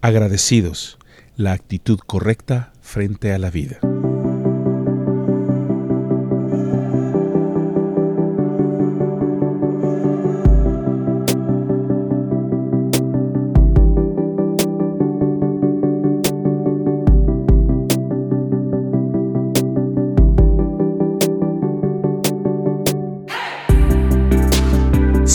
Agradecidos, la actitud correcta frente a la vida.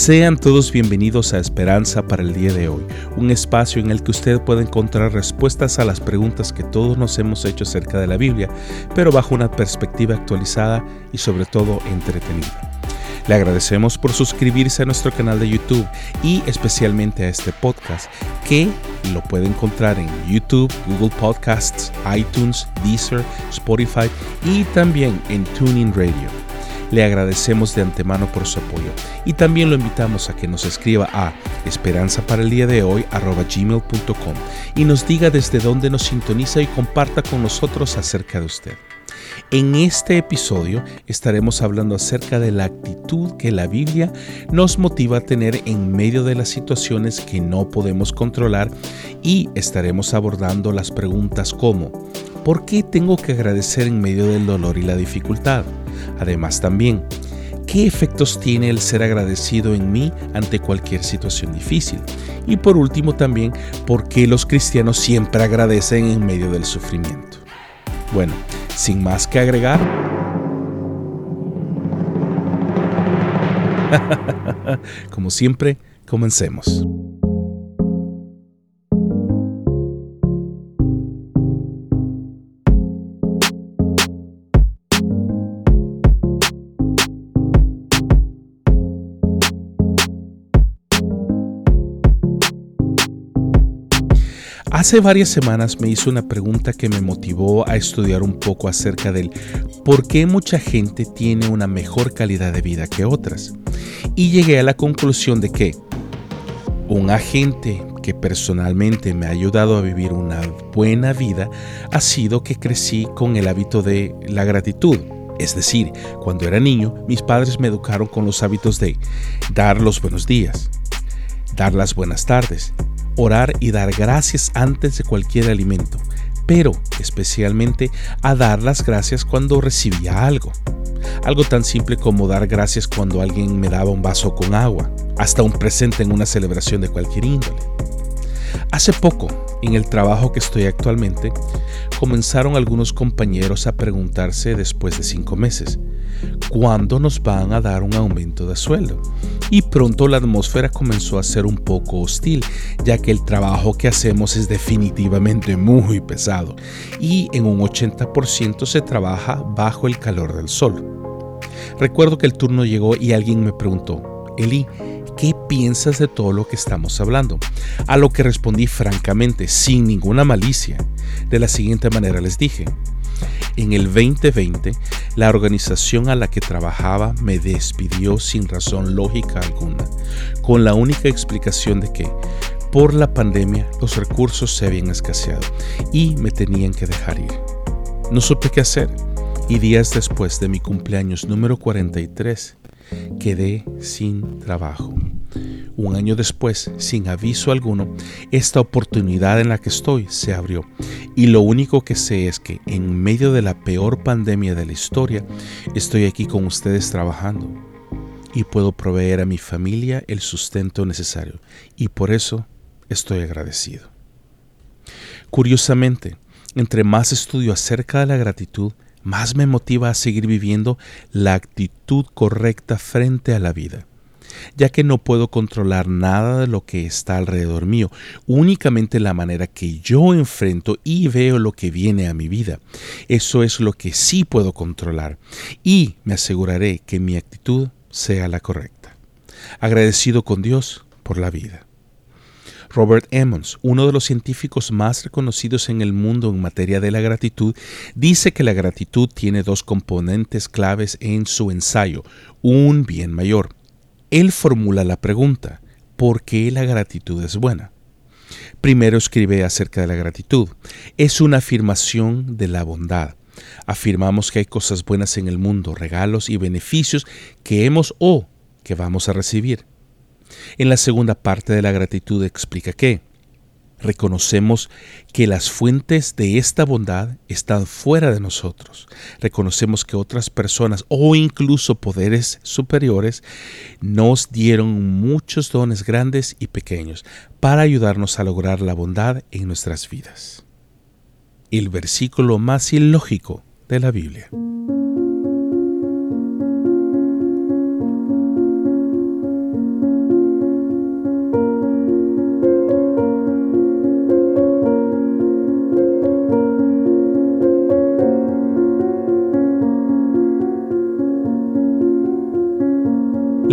Sean todos bienvenidos a Esperanza para el día de hoy, un espacio en el que usted puede encontrar respuestas a las preguntas que todos nos hemos hecho acerca de la Biblia, pero bajo una perspectiva actualizada y sobre todo entretenida. Le agradecemos por suscribirse a nuestro canal de YouTube y especialmente a este podcast que lo puede encontrar en YouTube, Google Podcasts, iTunes, Deezer, Spotify y también en Tuning Radio. Le agradecemos de antemano por su apoyo y también lo invitamos a que nos escriba a esperanza para el día de hoy gmail.com y nos diga desde dónde nos sintoniza y comparta con nosotros acerca de usted. En este episodio estaremos hablando acerca de la actitud que la Biblia nos motiva a tener en medio de las situaciones que no podemos controlar y estaremos abordando las preguntas como ¿por qué tengo que agradecer en medio del dolor y la dificultad? Además también, ¿qué efectos tiene el ser agradecido en mí ante cualquier situación difícil? Y por último también, ¿por qué los cristianos siempre agradecen en medio del sufrimiento? Bueno, sin más que agregar, como siempre, comencemos. Hace varias semanas me hizo una pregunta que me motivó a estudiar un poco acerca del por qué mucha gente tiene una mejor calidad de vida que otras. Y llegué a la conclusión de que un agente que personalmente me ha ayudado a vivir una buena vida ha sido que crecí con el hábito de la gratitud. Es decir, cuando era niño, mis padres me educaron con los hábitos de dar los buenos días, dar las buenas tardes orar y dar gracias antes de cualquier alimento, pero especialmente a dar las gracias cuando recibía algo. Algo tan simple como dar gracias cuando alguien me daba un vaso con agua, hasta un presente en una celebración de cualquier índole. Hace poco, en el trabajo que estoy actualmente, comenzaron algunos compañeros a preguntarse después de cinco meses, ¿cuándo nos van a dar un aumento de sueldo? Y pronto la atmósfera comenzó a ser un poco hostil, ya que el trabajo que hacemos es definitivamente muy pesado y en un 80% se trabaja bajo el calor del sol. Recuerdo que el turno llegó y alguien me preguntó, Eli, ¿qué piensas de todo lo que estamos hablando? A lo que respondí francamente, sin ninguna malicia. De la siguiente manera les dije, en el 2020, la organización a la que trabajaba me despidió sin razón lógica alguna, con la única explicación de que por la pandemia los recursos se habían escaseado y me tenían que dejar ir. No supe qué hacer y días después de mi cumpleaños número 43 quedé sin trabajo. Un año después, sin aviso alguno, esta oportunidad en la que estoy se abrió. Y lo único que sé es que en medio de la peor pandemia de la historia, estoy aquí con ustedes trabajando. Y puedo proveer a mi familia el sustento necesario. Y por eso estoy agradecido. Curiosamente, entre más estudio acerca de la gratitud, más me motiva a seguir viviendo la actitud correcta frente a la vida ya que no puedo controlar nada de lo que está alrededor mío, únicamente la manera que yo enfrento y veo lo que viene a mi vida. Eso es lo que sí puedo controlar y me aseguraré que mi actitud sea la correcta. Agradecido con Dios por la vida. Robert Emmons, uno de los científicos más reconocidos en el mundo en materia de la gratitud, dice que la gratitud tiene dos componentes claves en su ensayo, un bien mayor él formula la pregunta, ¿por qué la gratitud es buena? Primero escribe acerca de la gratitud. Es una afirmación de la bondad. Afirmamos que hay cosas buenas en el mundo, regalos y beneficios que hemos o que vamos a recibir. En la segunda parte de la gratitud explica que Reconocemos que las fuentes de esta bondad están fuera de nosotros. Reconocemos que otras personas o incluso poderes superiores nos dieron muchos dones grandes y pequeños para ayudarnos a lograr la bondad en nuestras vidas. El versículo más ilógico de la Biblia.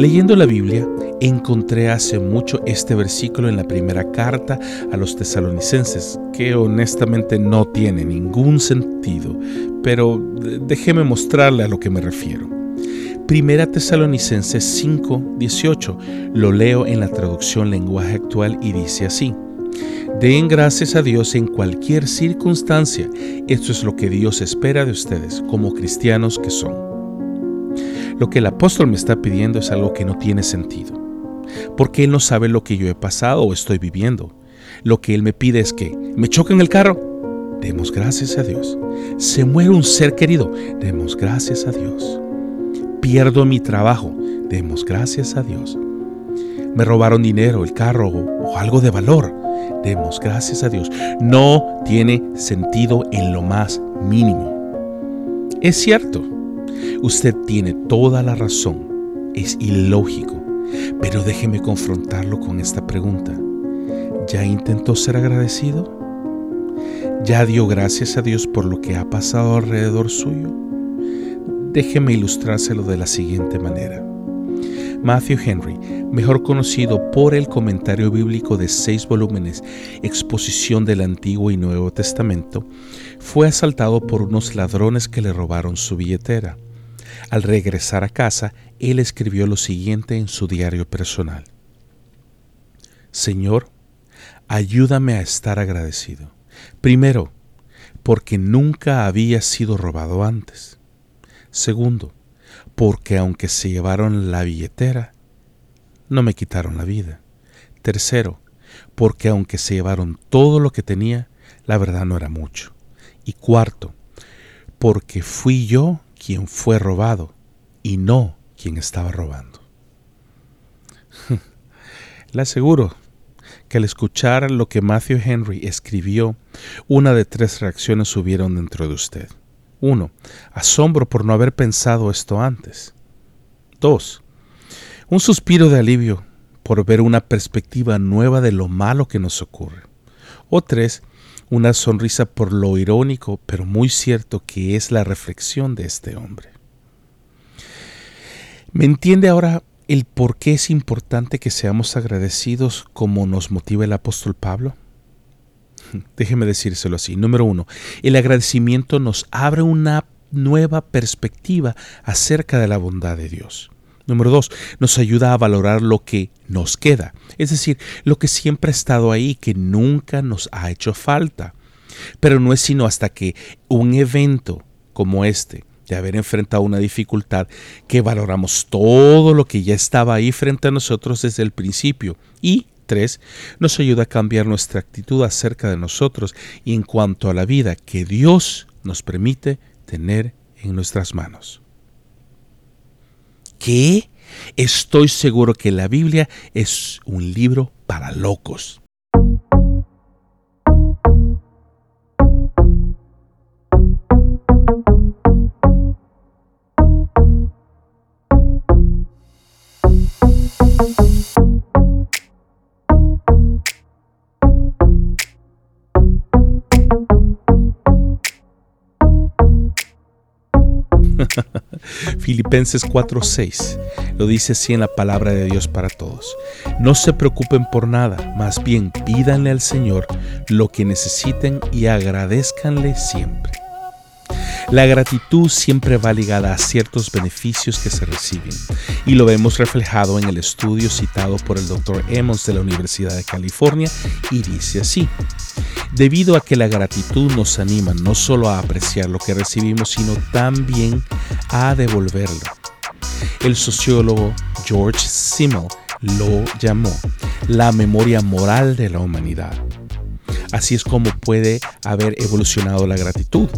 Leyendo la Biblia, encontré hace mucho este versículo en la primera carta a los tesalonicenses, que honestamente no tiene ningún sentido, pero déjeme mostrarle a lo que me refiero. Primera Tesalonicenses 5, 18, lo leo en la traducción lenguaje actual y dice así. Den gracias a Dios en cualquier circunstancia. Esto es lo que Dios espera de ustedes como cristianos que son. Lo que el apóstol me está pidiendo es algo que no tiene sentido, porque él no sabe lo que yo he pasado o estoy viviendo. Lo que él me pide es que me choquen el carro, demos gracias a Dios. Se muere un ser querido, demos gracias a Dios. Pierdo mi trabajo, demos gracias a Dios. Me robaron dinero, el carro o, algo de valor, demos gracias a Dios. No tiene sentido en lo más mínimo. Es cierto, Usted tiene toda la razón. Es ilógico. Pero déjeme confrontarlo con esta pregunta. ¿Ya intentó ser agradecido? ¿Ya dio gracias a Dios por lo que ha pasado alrededor suyo? Déjeme ilustrárselo de la siguiente manera. Matthew Henry, mejor conocido por el comentario bíblico de seis volúmenes, exposición del Antiguo y Nuevo Testamento, fue asaltado por unos ladrones que le robaron su billetera. Al regresar a casa, él escribió lo siguiente en su diario personal. Señor, ayúdame a estar agradecido. Primero, porque nunca había sido robado antes. Segundo, porque aunque se llevaron la billetera, no me quitaron la vida. Tercero, porque aunque se llevaron todo lo que tenía, la verdad no era mucho. Y cuarto, porque fui yo quien fue robado y no quien estaba robando. Le aseguro que al escuchar lo que Matthew Henry escribió, una de tres reacciones subieron dentro de usted. Uno, asombro por no haber pensado esto antes. Dos, un suspiro de alivio por ver una perspectiva nueva de lo malo que nos ocurre. O tres, una sonrisa por lo irónico, pero muy cierto que es la reflexión de este hombre. ¿Me entiende ahora el por qué es importante que seamos agradecidos como nos motiva el apóstol Pablo? Déjeme decírselo así. Número uno, el agradecimiento nos abre una nueva perspectiva acerca de la bondad de Dios. Número dos, nos ayuda a valorar lo que nos queda, es decir, lo que siempre ha estado ahí, que nunca nos ha hecho falta. Pero no es sino hasta que un evento como este, de haber enfrentado una dificultad, que valoramos todo lo que ya estaba ahí frente a nosotros desde el principio. Y tres, nos ayuda a cambiar nuestra actitud acerca de nosotros y en cuanto a la vida que Dios nos permite tener en nuestras manos. ¿Qué? Estoy seguro que la Biblia es un libro para locos. Filipenses 4:6 lo dice así en la palabra de Dios para todos. No se preocupen por nada, más bien pídanle al Señor lo que necesiten y agradezcanle siempre. La gratitud siempre va ligada a ciertos beneficios que se reciben y lo vemos reflejado en el estudio citado por el Dr. Emmons de la Universidad de California y dice así, debido a que la gratitud nos anima no solo a apreciar lo que recibimos, sino también a devolverlo. El sociólogo George Simmel lo llamó la memoria moral de la humanidad. Así es como puede haber evolucionado la gratitud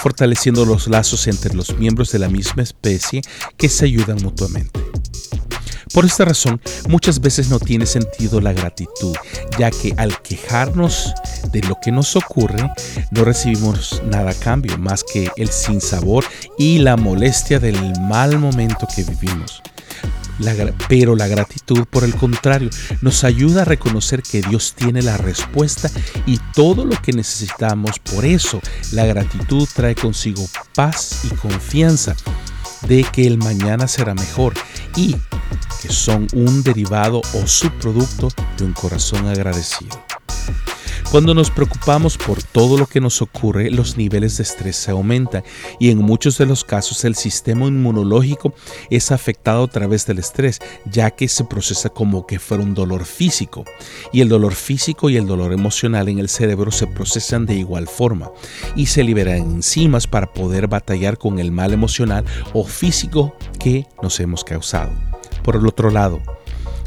fortaleciendo los lazos entre los miembros de la misma especie que se ayudan mutuamente. Por esta razón, muchas veces no tiene sentido la gratitud, ya que al quejarnos de lo que nos ocurre, no recibimos nada a cambio más que el sinsabor y la molestia del mal momento que vivimos. Pero la gratitud, por el contrario, nos ayuda a reconocer que Dios tiene la respuesta y todo lo que necesitamos. Por eso, la gratitud trae consigo paz y confianza de que el mañana será mejor y que son un derivado o subproducto de un corazón agradecido. Cuando nos preocupamos por todo lo que nos ocurre, los niveles de estrés se aumentan y en muchos de los casos el sistema inmunológico es afectado a través del estrés, ya que se procesa como que fuera un dolor físico. Y el dolor físico y el dolor emocional en el cerebro se procesan de igual forma y se liberan enzimas para poder batallar con el mal emocional o físico que nos hemos causado. Por el otro lado,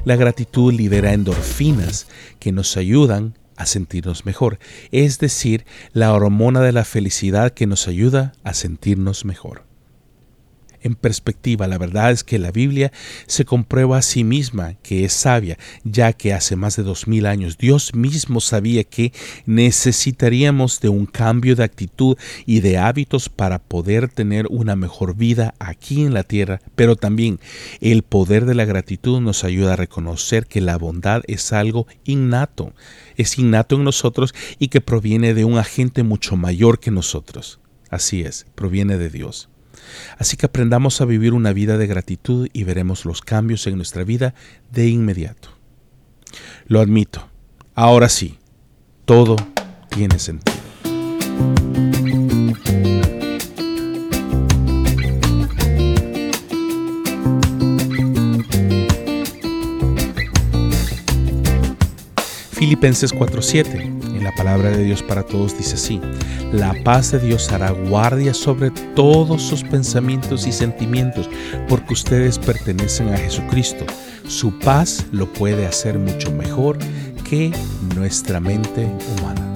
la gratitud libera endorfinas que nos ayudan a sentirnos mejor, es decir, la hormona de la felicidad que nos ayuda a sentirnos mejor en perspectiva. La verdad es que la Biblia se comprueba a sí misma que es sabia, ya que hace más de dos mil años Dios mismo sabía que necesitaríamos de un cambio de actitud y de hábitos para poder tener una mejor vida aquí en la tierra, pero también el poder de la gratitud nos ayuda a reconocer que la bondad es algo innato, es innato en nosotros y que proviene de un agente mucho mayor que nosotros. Así es, proviene de Dios. Así que aprendamos a vivir una vida de gratitud y veremos los cambios en nuestra vida de inmediato. Lo admito, ahora sí, todo tiene sentido. Filipenses 4:7 la palabra de Dios para todos dice así, la paz de Dios hará guardia sobre todos sus pensamientos y sentimientos, porque ustedes pertenecen a Jesucristo. Su paz lo puede hacer mucho mejor que nuestra mente humana.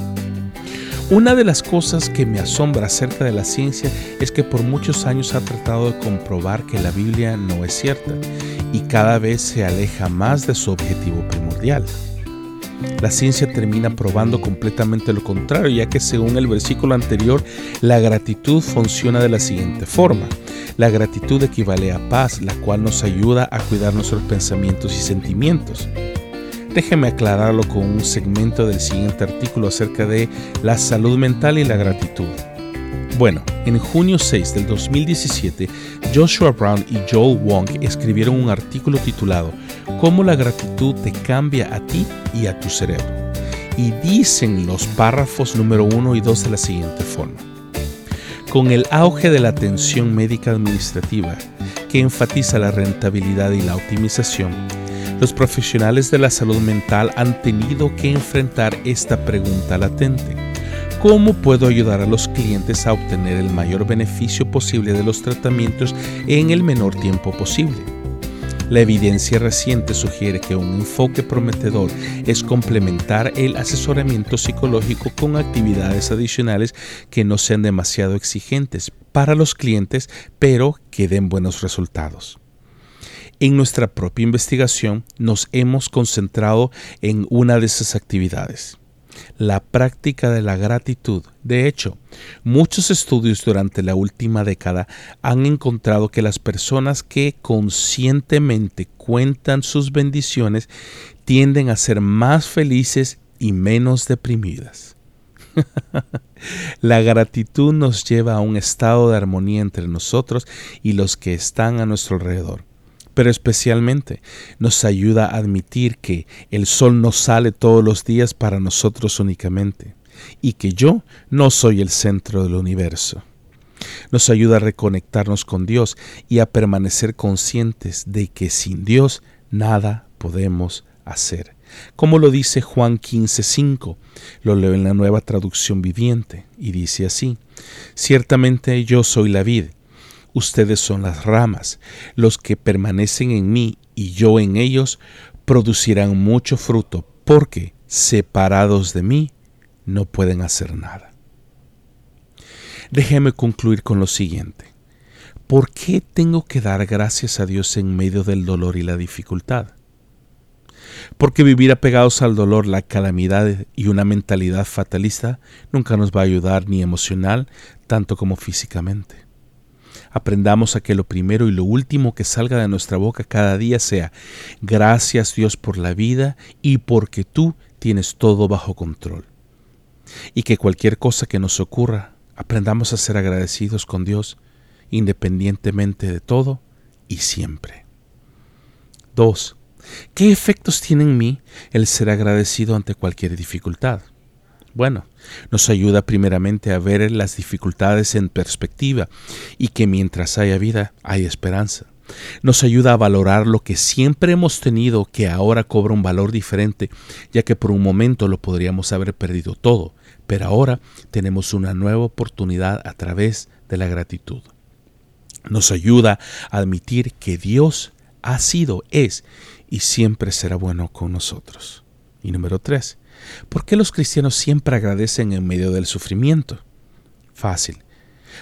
Una de las cosas que me asombra acerca de la ciencia es que por muchos años ha tratado de comprobar que la Biblia no es cierta y cada vez se aleja más de su objetivo primordial. La ciencia termina probando completamente lo contrario, ya que según el versículo anterior, la gratitud funciona de la siguiente forma. La gratitud equivale a paz, la cual nos ayuda a cuidar nuestros pensamientos y sentimientos. Déjeme aclararlo con un segmento del siguiente artículo acerca de la salud mental y la gratitud. Bueno, en junio 6 del 2017, Joshua Brown y Joel Wong escribieron un artículo titulado Cómo la gratitud te cambia a ti y a tu cerebro. Y dicen los párrafos número 1 y 2 de la siguiente forma. Con el auge de la atención médica administrativa, que enfatiza la rentabilidad y la optimización, los profesionales de la salud mental han tenido que enfrentar esta pregunta latente ¿Cómo puedo ayudar a los clientes a obtener el mayor beneficio posible de los tratamientos en el menor tiempo posible? La evidencia reciente sugiere que un enfoque prometedor es complementar el asesoramiento psicológico con actividades adicionales que no sean demasiado exigentes para los clientes, pero que den buenos resultados. En nuestra propia investigación nos hemos concentrado en una de esas actividades la práctica de la gratitud. De hecho, muchos estudios durante la última década han encontrado que las personas que conscientemente cuentan sus bendiciones tienden a ser más felices y menos deprimidas. la gratitud nos lleva a un estado de armonía entre nosotros y los que están a nuestro alrededor pero especialmente nos ayuda a admitir que el sol no sale todos los días para nosotros únicamente y que yo no soy el centro del universo. Nos ayuda a reconectarnos con Dios y a permanecer conscientes de que sin Dios nada podemos hacer. Como lo dice Juan 15:5, lo leo en la nueva traducción viviente y dice así, Ciertamente yo soy la vid Ustedes son las ramas. Los que permanecen en mí y yo en ellos producirán mucho fruto, porque separados de mí, no pueden hacer nada. Déjeme concluir con lo siguiente. ¿Por qué tengo que dar gracias a Dios en medio del dolor y la dificultad? Porque vivir apegados al dolor, la calamidad y una mentalidad fatalista nunca nos va a ayudar ni emocional, tanto como físicamente. Aprendamos a que lo primero y lo último que salga de nuestra boca cada día sea gracias Dios por la vida y porque tú tienes todo bajo control. Y que cualquier cosa que nos ocurra, aprendamos a ser agradecidos con Dios independientemente de todo y siempre. 2. ¿Qué efectos tiene en mí el ser agradecido ante cualquier dificultad? Bueno, nos ayuda primeramente a ver las dificultades en perspectiva y que mientras haya vida hay esperanza. Nos ayuda a valorar lo que siempre hemos tenido que ahora cobra un valor diferente, ya que por un momento lo podríamos haber perdido todo, pero ahora tenemos una nueva oportunidad a través de la gratitud nos ayuda a admitir que Dios ha sido, es y siempre será bueno con nosotros. Y número tres, ¿por qué los cristianos siempre agradecen en medio del sufrimiento? Fácil,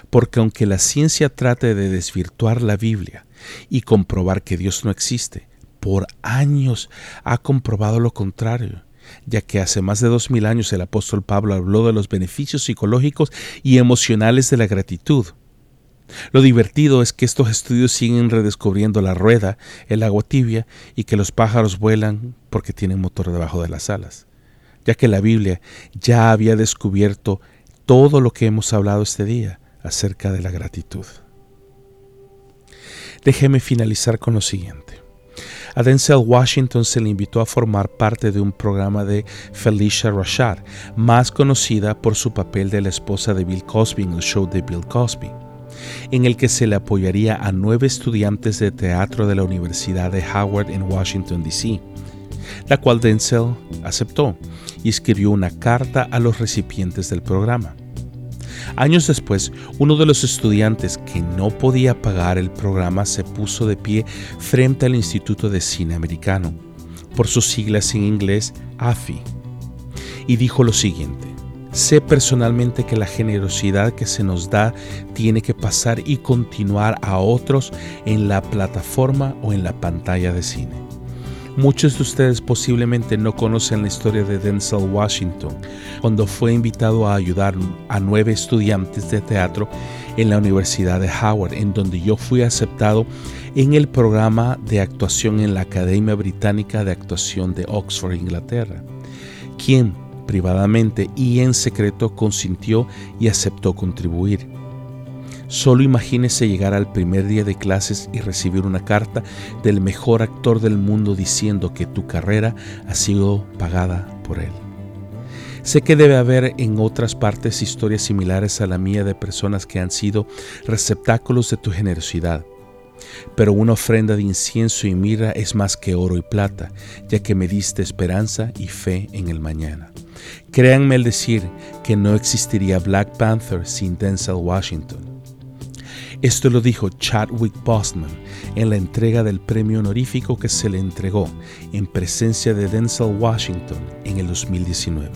porque aunque la ciencia trate de desvirtuar la Biblia y comprobar que Dios no existe, por años ha comprobado lo contrario, ya que hace más de dos mil años el apóstol Pablo habló de los beneficios psicológicos y emocionales de la gratitud lo divertido es que estos estudios siguen redescubriendo la rueda, el agua tibia y que los pájaros vuelan porque tienen motor debajo de las alas, ya que la Biblia ya había descubierto todo lo que hemos hablado este día acerca de la gratitud. Déjeme finalizar con lo siguiente. A Denzel Washington se le invitó a formar parte de un programa de Felicia Rashad, más conocida por su papel de la esposa de Bill Cosby en el show de Bill Cosby en el que se le apoyaría a nueve estudiantes de teatro de la Universidad de Howard en Washington, D.C., la cual Denzel aceptó y escribió una carta a los recipientes del programa. Años después, uno de los estudiantes que no podía pagar el programa se puso de pie frente al Instituto de Cine Americano, por sus siglas en inglés AFI, y dijo lo siguiente, Sé personalmente que la generosidad que se nos da tiene que pasar y continuar a otros en la plataforma o en la pantalla de cine. Muchos de ustedes posiblemente no conocen la historia de Denzel Washington, cuando fue invitado a ayudar a nueve estudiantes de teatro en la Universidad de Howard, en donde yo fui aceptado en el programa de actuación en la Academia Británica de Actuación de Oxford, Inglaterra. ¿Quién privadamente y en secreto consintió y aceptó contribuir. Solo imagínese llegar al primer día de clases y recibir una carta del mejor actor del mundo diciendo que tu carrera ha sido pagada por él. Sé que debe haber en otras partes historias similares a la mía de personas que han sido receptáculos de tu generosidad pero una ofrenda de incienso y mirra es más que oro y plata, ya que me diste esperanza y fe en el mañana. Créanme el decir que no existiría Black Panther sin Denzel Washington. Esto lo dijo Chadwick Boseman en la entrega del premio honorífico que se le entregó en presencia de Denzel Washington en el 2019.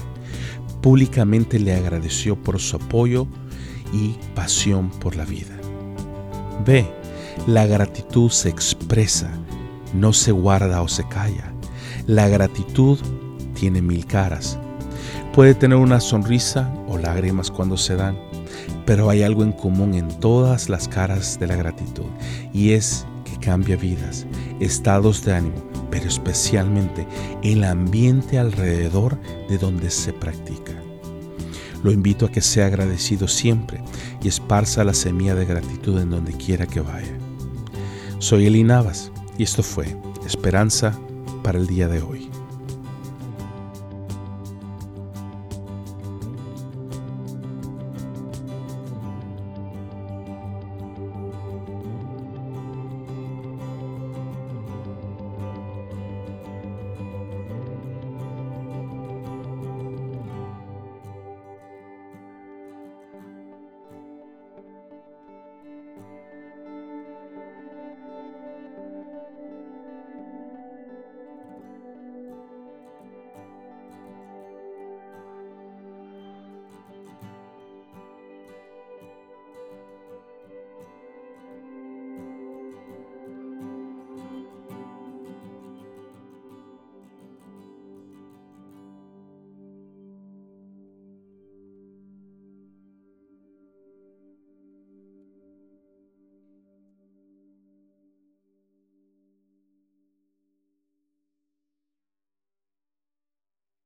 Públicamente le agradeció por su apoyo y pasión por la vida. B la gratitud se expresa, no se guarda o se calla. La gratitud tiene mil caras. Puede tener una sonrisa o lágrimas cuando se dan, pero hay algo en común en todas las caras de la gratitud y es que cambia vidas, estados de ánimo, pero especialmente el ambiente alrededor de donde se practica. Lo invito a que sea agradecido siempre y esparza la semilla de gratitud en donde quiera que vaya. Soy Eli Navas y esto fue Esperanza para el día de hoy.